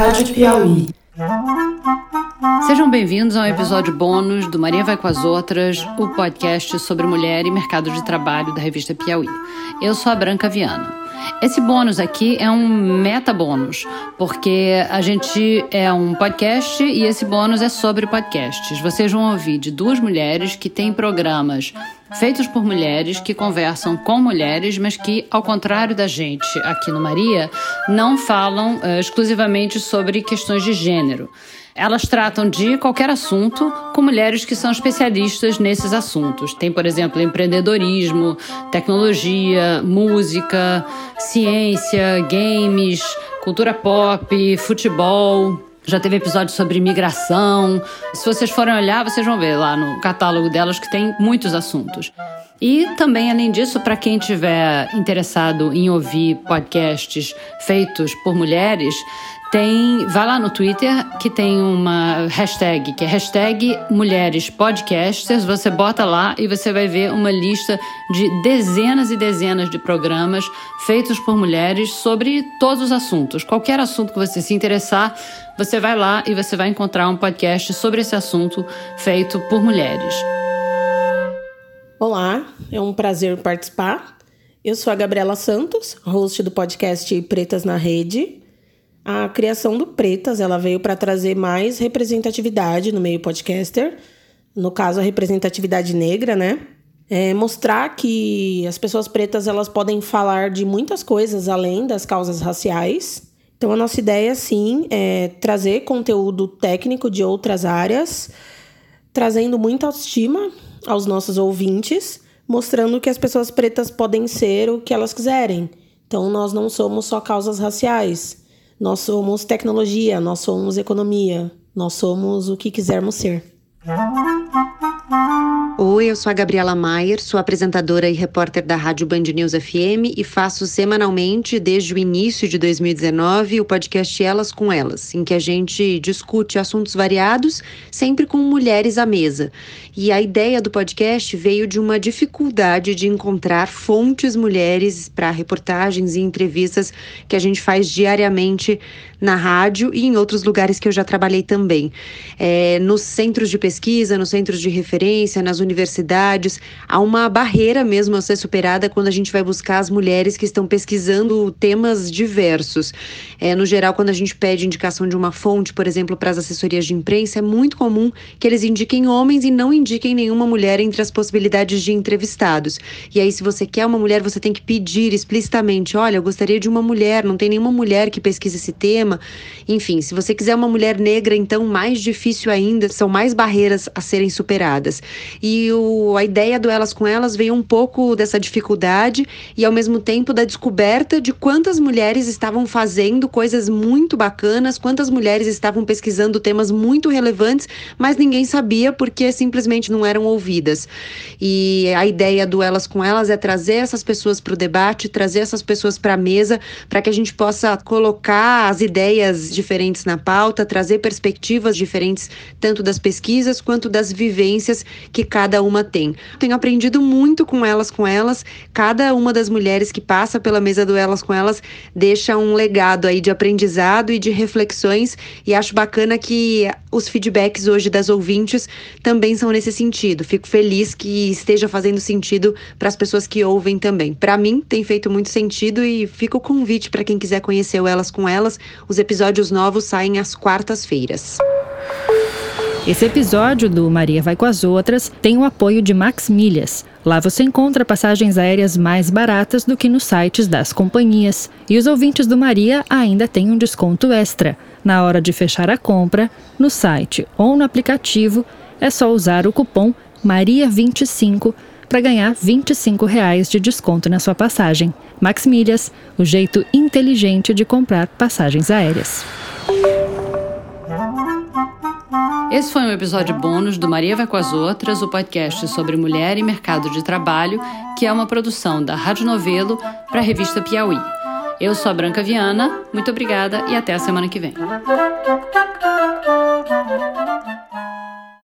Rádio Piauí. Sejam bem-vindos a um episódio bônus do Maria Vai com as Outras, o podcast sobre mulher e mercado de trabalho da revista Piauí. Eu sou a Branca Viana. Esse bônus aqui é um meta bônus, porque a gente é um podcast e esse bônus é sobre podcasts. Vocês vão ouvir de duas mulheres que têm programas feitos por mulheres que conversam com mulheres, mas que, ao contrário da gente aqui no Maria, não falam uh, exclusivamente sobre questões de gênero. Elas tratam de qualquer assunto com mulheres que são especialistas nesses assuntos. Tem, por exemplo, empreendedorismo, tecnologia, música, ciência, games, cultura pop, futebol, já teve episódio sobre imigração. Se vocês forem olhar, vocês vão ver lá no catálogo delas que tem muitos assuntos. E também, além disso, para quem tiver interessado em ouvir podcasts feitos por mulheres, tem, vai lá no Twitter que tem uma hashtag, que é hashtag Mulheres Podcasters. Você bota lá e você vai ver uma lista de dezenas e dezenas de programas feitos por mulheres sobre todos os assuntos. Qualquer assunto que você se interessar, você vai lá e você vai encontrar um podcast sobre esse assunto feito por mulheres. Olá, é um prazer participar. Eu sou a Gabriela Santos, host do podcast Pretas na Rede. A criação do Pretas, ela veio para trazer mais representatividade no meio podcaster, no caso a representatividade negra, né? É mostrar que as pessoas pretas elas podem falar de muitas coisas além das causas raciais. Então a nossa ideia sim é trazer conteúdo técnico de outras áreas, trazendo muita autoestima aos nossos ouvintes, mostrando que as pessoas pretas podem ser o que elas quiserem. Então nós não somos só causas raciais. Nós somos tecnologia, nós somos economia, nós somos o que quisermos ser. Oi, eu sou a Gabriela Maier, sou apresentadora e repórter da Rádio Band News FM e faço semanalmente, desde o início de 2019, o podcast Elas com Elas, em que a gente discute assuntos variados, sempre com mulheres à mesa. E a ideia do podcast veio de uma dificuldade de encontrar fontes mulheres para reportagens e entrevistas que a gente faz diariamente na rádio e em outros lugares que eu já trabalhei também. É, nos centros de pesquisa, nos centros de referência, nas universidades, há uma barreira mesmo a ser superada quando a gente vai buscar as mulheres que estão pesquisando temas diversos. É, no geral, quando a gente pede indicação de uma fonte, por exemplo, para as assessorias de imprensa, é muito comum que eles indiquem homens e não indiquem nenhuma mulher entre as possibilidades de entrevistados. E aí, se você quer uma mulher, você tem que pedir explicitamente: olha, eu gostaria de uma mulher, não tem nenhuma mulher que pesquise esse tema. Enfim, se você quiser uma mulher negra, então mais difícil ainda, são mais barreiras a serem superadas. E o, a ideia do Elas com Elas veio um pouco dessa dificuldade e ao mesmo tempo da descoberta de quantas mulheres estavam fazendo coisas muito bacanas, quantas mulheres estavam pesquisando temas muito relevantes, mas ninguém sabia porque simplesmente não eram ouvidas. E a ideia do Elas com Elas é trazer essas pessoas para o debate, trazer essas pessoas para a mesa, para que a gente possa colocar as ideias diferentes na pauta, trazer perspectivas diferentes, tanto das pesquisas quanto das vivências que cada uma tem. Tenho aprendido muito com elas, com elas. Cada uma das mulheres que passa pela mesa do Elas com Elas deixa um legado aí de aprendizado e de reflexões, e acho bacana que os feedbacks hoje das ouvintes também são nesse sentido. Fico feliz que esteja fazendo sentido para as pessoas que ouvem também. Para mim, tem feito muito sentido e fica o convite para quem quiser conhecer o Elas com Elas. Os episódios novos saem às quartas-feiras. Esse episódio do Maria Vai com as Outras tem o apoio de Max Milhas. Lá você encontra passagens aéreas mais baratas do que nos sites das companhias. E os ouvintes do Maria ainda têm um desconto extra. Na hora de fechar a compra, no site ou no aplicativo, é só usar o cupom MARIA25 para ganhar 25 reais de desconto na sua passagem. Max Milhas, o jeito inteligente de comprar passagens aéreas. Esse foi um episódio bônus do Maria Vai com as Outras, o podcast sobre mulher e mercado de trabalho, que é uma produção da Rádio Novelo para a revista Piauí. Eu sou a Branca Viana, muito obrigada e até a semana que vem.